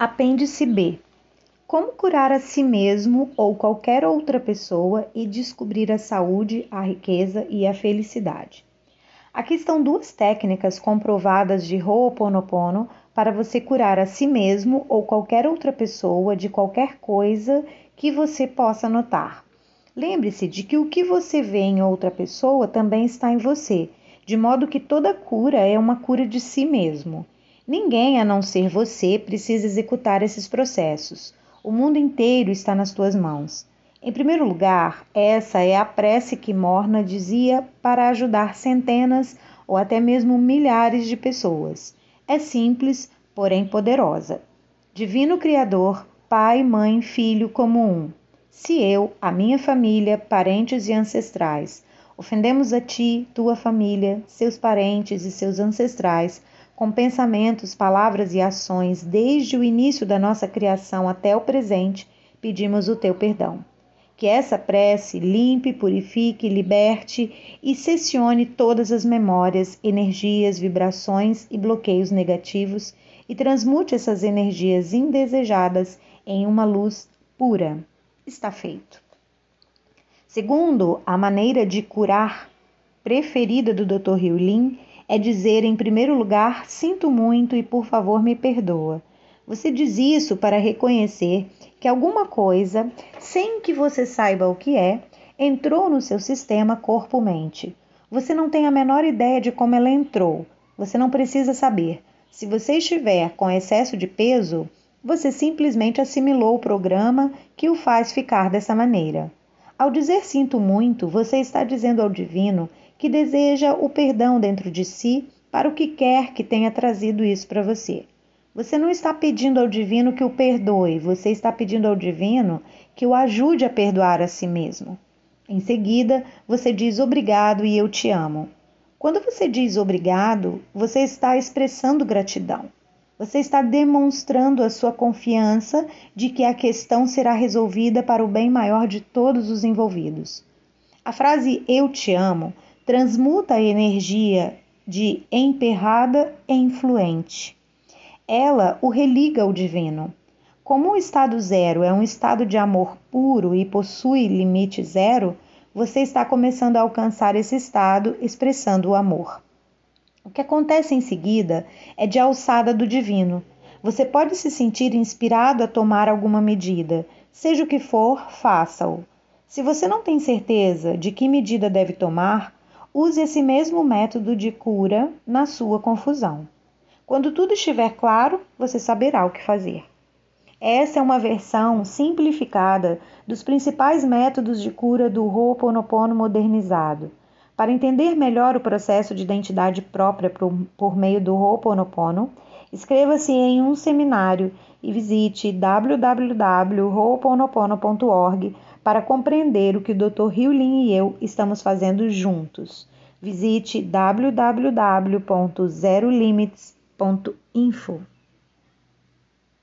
Apêndice B. Como curar a si mesmo ou qualquer outra pessoa e descobrir a saúde, a riqueza e a felicidade. Aqui estão duas técnicas comprovadas de Ho'oponopono para você curar a si mesmo ou qualquer outra pessoa de qualquer coisa que você possa notar. Lembre-se de que o que você vê em outra pessoa também está em você, de modo que toda cura é uma cura de si mesmo. Ninguém, a não ser você, precisa executar esses processos. O mundo inteiro está nas tuas mãos. Em primeiro lugar, essa é a prece que Morna dizia para ajudar centenas ou até mesmo milhares de pessoas. É simples, porém poderosa. Divino Criador, Pai, Mãe, Filho como um. Se eu, a minha família, parentes e ancestrais, ofendemos a ti, tua família, seus parentes e seus ancestrais, com pensamentos, palavras e ações desde o início da nossa criação até o presente, pedimos o teu perdão. Que essa prece limpe, purifique, liberte e cessione todas as memórias, energias, vibrações e bloqueios negativos e transmute essas energias indesejadas em uma luz pura. Está feito. Segundo a maneira de curar preferida do Dr. Lin é dizer, em primeiro lugar, sinto muito e por favor me perdoa. Você diz isso para reconhecer que alguma coisa, sem que você saiba o que é, entrou no seu sistema corpo-mente. Você não tem a menor ideia de como ela entrou. Você não precisa saber. Se você estiver com excesso de peso, você simplesmente assimilou o programa que o faz ficar dessa maneira. Ao dizer sinto muito, você está dizendo ao divino que deseja o perdão dentro de si para o que quer que tenha trazido isso para você. Você não está pedindo ao divino que o perdoe, você está pedindo ao divino que o ajude a perdoar a si mesmo. Em seguida, você diz obrigado e eu te amo. Quando você diz obrigado, você está expressando gratidão. Você está demonstrando a sua confiança de que a questão será resolvida para o bem maior de todos os envolvidos. A frase eu te amo transmuta a energia de emperrada em fluente. Ela o religa ao divino. Como o estado zero é um estado de amor puro e possui limite zero, você está começando a alcançar esse estado expressando o amor. O que acontece em seguida é de alçada do divino. Você pode se sentir inspirado a tomar alguma medida. Seja o que for, faça-o. Se você não tem certeza de que medida deve tomar, use esse mesmo método de cura na sua confusão. Quando tudo estiver claro, você saberá o que fazer. Essa é uma versão simplificada dos principais métodos de cura do Ho'oponopono modernizado. Para entender melhor o processo de identidade própria por, meio do Ho'oponopono, inscreva-se em um seminário e visite www.ho'oponopono.org para compreender o que o Dr. Lin e eu estamos fazendo juntos. Visite www.zerolimits.info.